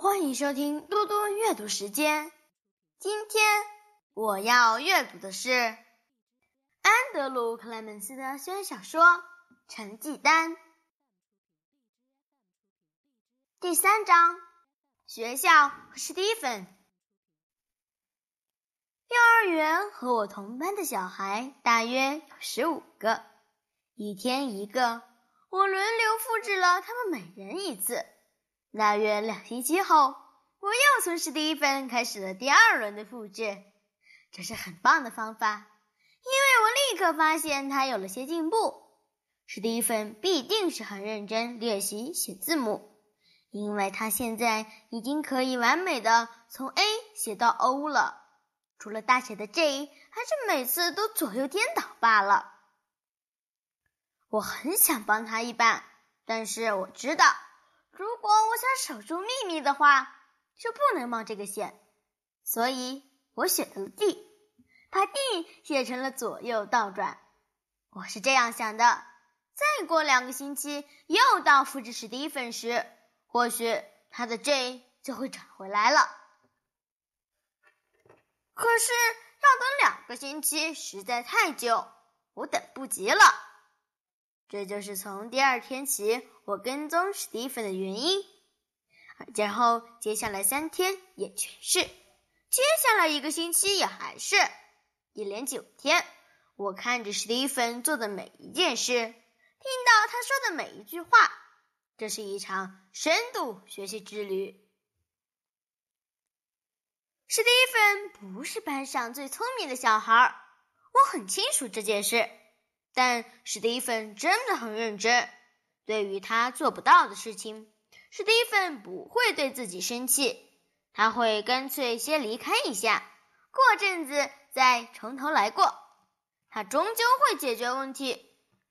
欢迎收听多多阅读时间。今天我要阅读的是安德鲁·克莱门斯的小说《成绩单》第三章：学校和史蒂芬。幼儿园和我同班的小孩大约有十五个，一天一个，我轮流复制了他们每人一次。大约两星期后，我又从史蒂芬开始了第二轮的复制。这是很棒的方法，因为我立刻发现他有了些进步。史蒂芬必定是很认真练习写字母，因为他现在已经可以完美的从 A 写到 O 了，除了大写的 J，还是每次都左右颠倒罢了。我很想帮他一把，但是我知道。如果我想守住秘密的话，就不能冒这个险，所以我选择了 D，把 D 写成了左右倒转。我是这样想的：再过两个星期，又到复制史蒂芬时，或许他的 J 就会转回来了。可是要等两个星期实在太久，我等不及了。这就是从第二天起我跟踪史蒂芬的原因，然后接下来三天也全是，接下来一个星期也还是，一连九天，我看着史蒂芬做的每一件事，听到他说的每一句话，这是一场深度学习之旅。史蒂芬不是班上最聪明的小孩儿，我很清楚这件事。但史蒂芬真的很认真。对于他做不到的事情，史蒂芬不会对自己生气，他会干脆先离开一下，过阵子再从头来过。他终究会解决问题，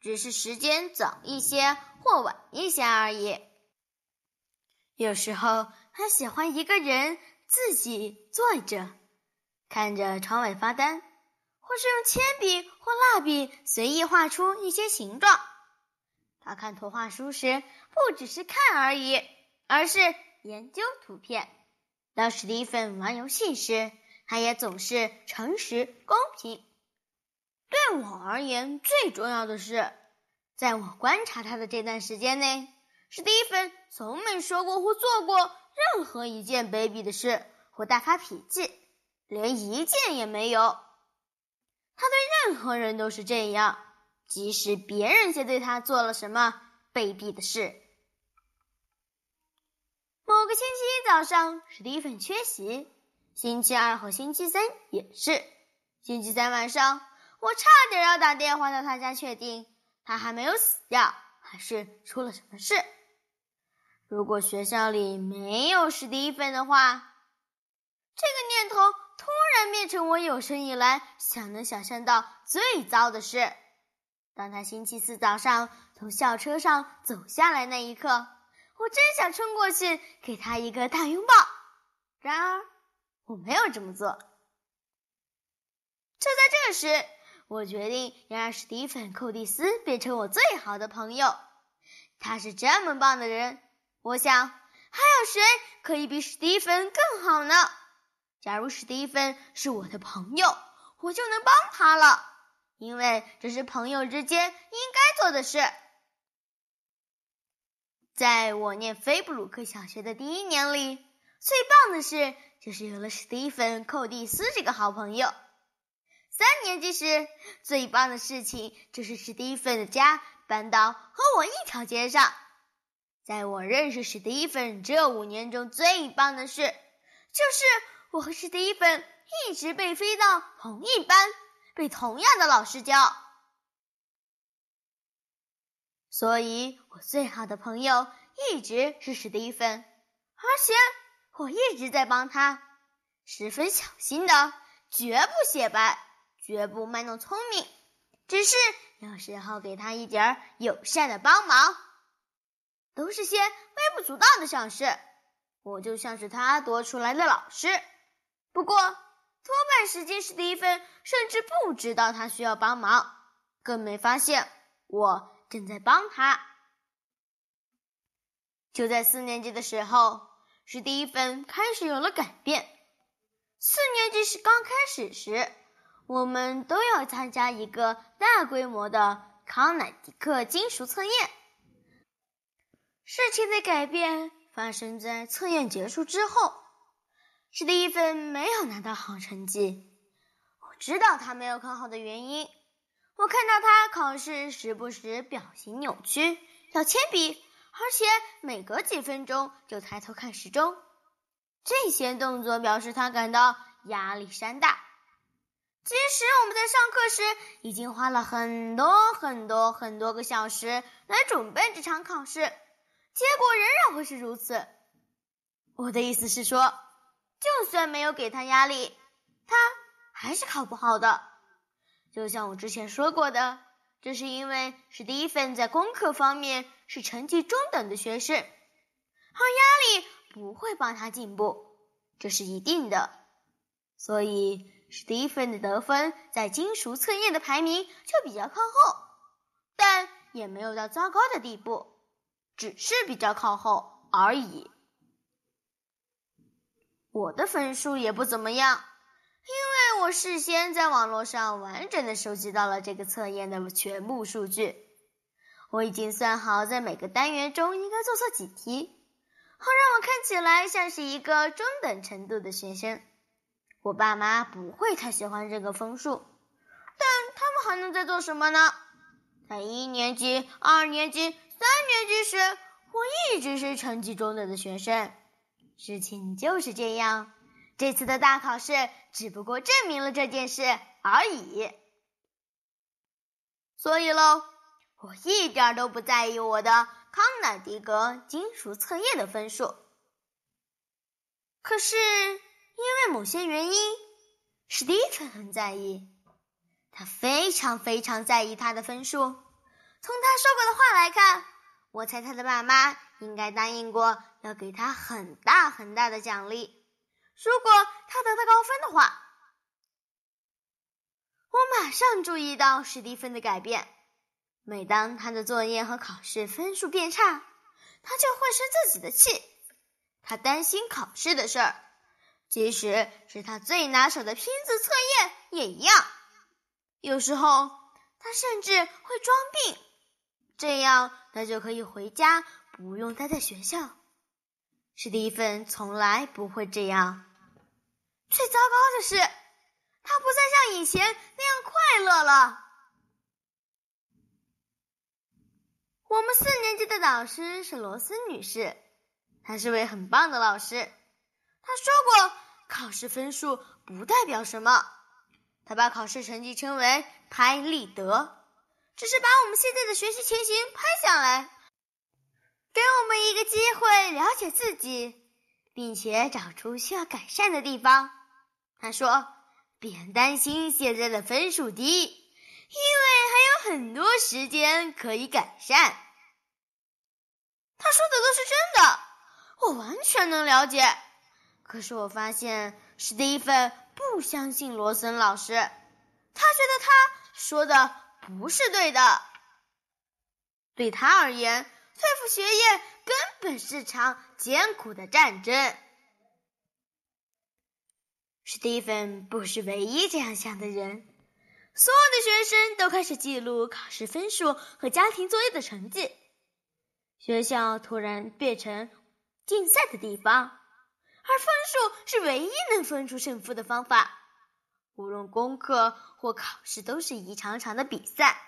只是时间早一些或晚一些而已。有时候，他喜欢一个人自己坐着，看着窗外发呆。或是用铅笔或蜡笔随意画出一些形状。他看图画书时，不只是看而已，而是研究图片。当史蒂芬玩游戏时，他也总是诚实公平。对我而言，最重要的是，在我观察他的这段时间内，史蒂芬从没说过或做过任何一件卑鄙的事或大发脾气，连一件也没有。他对任何人都是这样，即使别人先对他做了什么卑鄙的事。某个星期一早上，史蒂芬缺席；星期二和星期三也是。星期三晚上，我差点要打电话到他家，确定他还没有死掉，还是出了什么事。如果学校里没有史蒂芬的话，这个念头。突然变成我有生以来想能想象到最糟的事。当他星期四早上从校车上走下来那一刻，我真想冲过去给他一个大拥抱。然而，我没有这么做。就在这时，我决定要让史蒂芬·寇蒂斯变成我最好的朋友。他是这么棒的人，我想还有谁可以比史蒂芬更好呢？假如史蒂芬是我的朋友，我就能帮他了，因为这是朋友之间应该做的事。在我念菲布鲁克小学的第一年里，最棒的事就是有了史蒂芬·寇蒂斯这个好朋友。三年级时，最棒的事情就是史蒂芬的家搬到和我一条街上。在我认识史蒂芬这五年中，最棒的事就是。我和史蒂芬一直被飞到同一班，被同样的老师教，所以我最好的朋友一直是史蒂芬，而且我一直在帮他，十分小心的，绝不写白，绝不卖弄聪明，只是有时候给他一点友善的帮忙，都是些微不足道的小事，我就像是他多出来的老师。不过，多半时间，史蒂芬甚至不知道他需要帮忙，更没发现我正在帮他。就在四年级的时候，史蒂芬开始有了改变。四年级是刚开始时，我们都要参加一个大规模的康乃狄克金属测验。事情的改变发生在测验结束之后。史蒂芬没有拿到好成绩，我知道他没有考好的原因。我看到他考试时不时表情扭曲，要铅笔，而且每隔几分钟就抬头看时钟。这些动作表示他感到压力山大。即使我们在上课时已经花了很多很多很多个小时来准备这场考试，结果仍然会是如此。我的意思是说。就算没有给他压力，他还是考不好的。就像我之前说过的，这是因为史蒂芬在功课方面是成绩中等的学生，而压力不会帮他进步，这是一定的。所以史蒂芬的得分在金属测验的排名就比较靠后，但也没有到糟糕的地步，只是比较靠后而已。我的分数也不怎么样，因为我事先在网络上完整的收集到了这个测验的全部数据。我已经算好在每个单元中应该做错几题，好让我看起来像是一个中等程度的学生。我爸妈不会太喜欢这个分数，但他们还能再做什么呢？在一年级、二年级、三年级时，我一直是成绩中等的学生。事情就是这样，这次的大考试只不过证明了这件事而已。所以喽，我一点都不在意我的康乃狄格金属测验的分数。可是因为某些原因，史蒂芬很在意，他非常非常在意他的分数。从他说过的话来看，我猜他的爸妈。应该答应过要给他很大很大的奖励，如果他得到高分的话。我马上注意到史蒂芬的改变。每当他的作业和考试分数变差，他就会生自己的气。他担心考试的事儿，即使是他最拿手的拼字测验也一样。有时候他甚至会装病，这样他就可以回家。不用待在学校，史蒂芬从来不会这样。最糟糕的是，他不再像以前那样快乐了。我们四年级的导师是罗斯女士，她是位很棒的老师。她说过，考试分数不代表什么。她把考试成绩称为“拍立得”，只是把我们现在的学习情形拍下来。给我们一个机会了解自己，并且找出需要改善的地方。他说：“别担心现在的分数低，因为还有很多时间可以改善。”他说的都是真的，我完全能了解。可是我发现史蒂芬不相信罗森老师，他觉得他说的不是对的。对他而言。对付学业根本是场艰苦的战争。史蒂芬不是唯一这样想的人，所有的学生都开始记录考试分数和家庭作业的成绩。学校突然变成竞赛的地方，而分数是唯一能分出胜负的方法。无论功课或考试，都是一场场的比赛。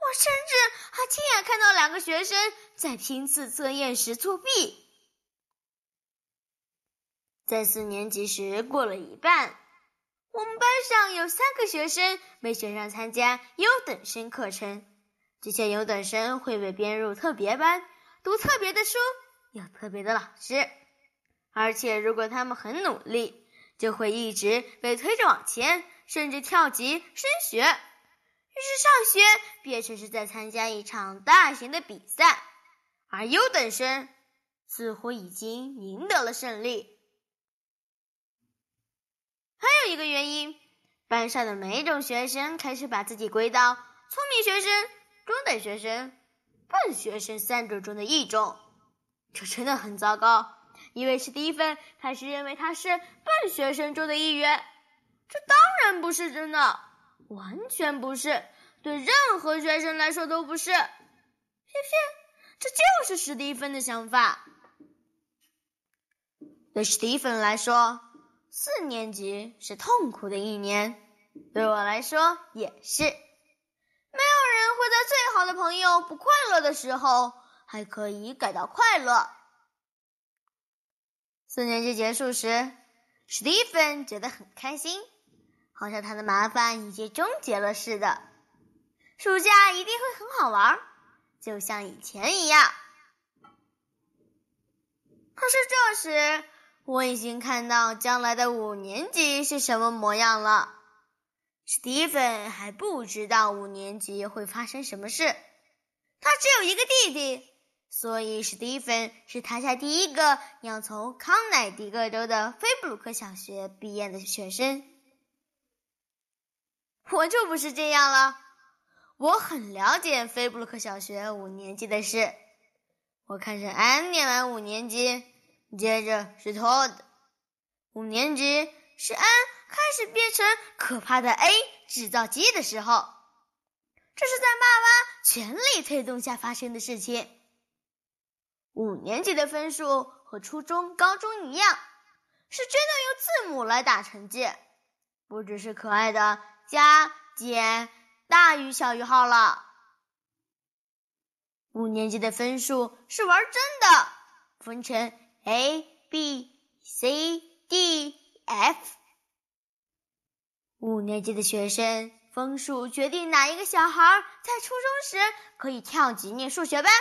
我甚至还亲眼看到两个学生在拼字测验时作弊。在四年级时过了一半，我们班上有三个学生没选上参加优等生课程。这些优等生会被编入特别班，读特别的书，有特别的老师，而且如果他们很努力，就会一直被推着往前，甚至跳级升学。于是上学变成是在参加一场大型的比赛，而优等生似乎已经赢得了胜利。还有一个原因，班上的每一种学生开始把自己归到聪明学生、中等学生、笨学生三种中的一种，这真的很糟糕，因为史蒂芬开始认为他是笨学生中的一员。这当然不是真的，完全不是，对任何学生来说都不是。偏偏这就是史蒂芬的想法。对史蒂芬来说，四年级是痛苦的一年，对我来说也是。没有人会在最好的朋友不快乐的时候还可以感到快乐。四年级结束时，史蒂芬觉得很开心。好像他的麻烦已经终结了似的，暑假一定会很好玩，就像以前一样。可是这时，我已经看到将来的五年级是什么模样了。史蒂芬还不知道五年级会发生什么事，他只有一个弟弟，所以史蒂芬是台下第一个要从康乃狄克州的菲布鲁克小学毕业的学生。我就不是这样了，我很了解菲布鲁克小学五年级的事。我看着安念完五年级，接着是托的五年级，是安开始变成可怕的 A 制造机的时候。这是在爸爸全力推动下发生的事情。五年级的分数和初中、高中一样，是真的用字母来打成绩，不只是可爱的。加减大于小于号了。五年级的分数是玩真的，分成 A、B、C、D、F。五年级的学生分数决定哪一个小孩在初中时可以跳级念数学班，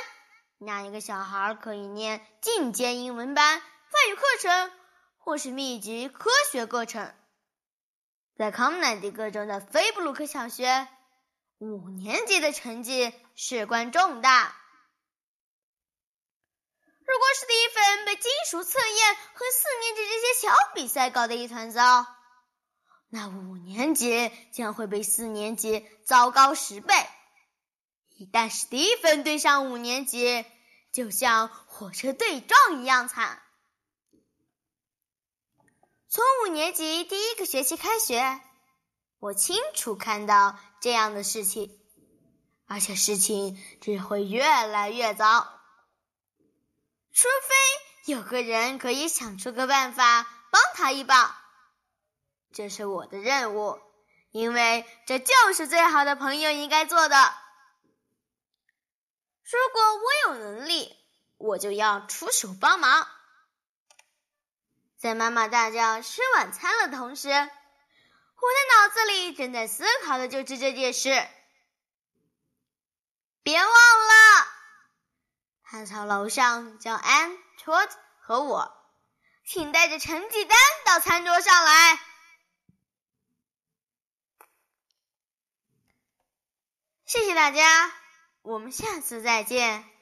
哪一个小孩可以念进阶英文班、外语课程或是密集科学课程。在康乃狄克州的菲布鲁克小学，五年级的成绩事关重大。如果史蒂芬被金属测验和四年级这些小比赛搞得一团糟，那五年级将会被四年级糟糕十倍。一旦史蒂芬对上五年级，就像火车对撞一样惨。从五年级第一个学期开学，我清楚看到这样的事情，而且事情只会越来越糟。除非有个人可以想出个办法帮他一把，这是我的任务，因为这就是最好的朋友应该做的。如果我有能力，我就要出手帮忙。在妈妈大叫吃晚餐的同时，我的脑子里正在思考的就是这件事。别忘了，他朝楼上叫安、托和我，请带着成绩单到餐桌上来。谢谢大家，我们下次再见。